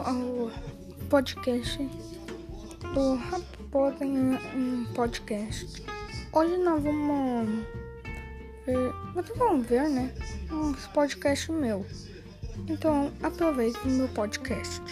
ao podcast do Rapopó em podcast. Hoje nós vamos ver, vocês vão ver, né? Um podcast meu. Então aproveite o meu podcast.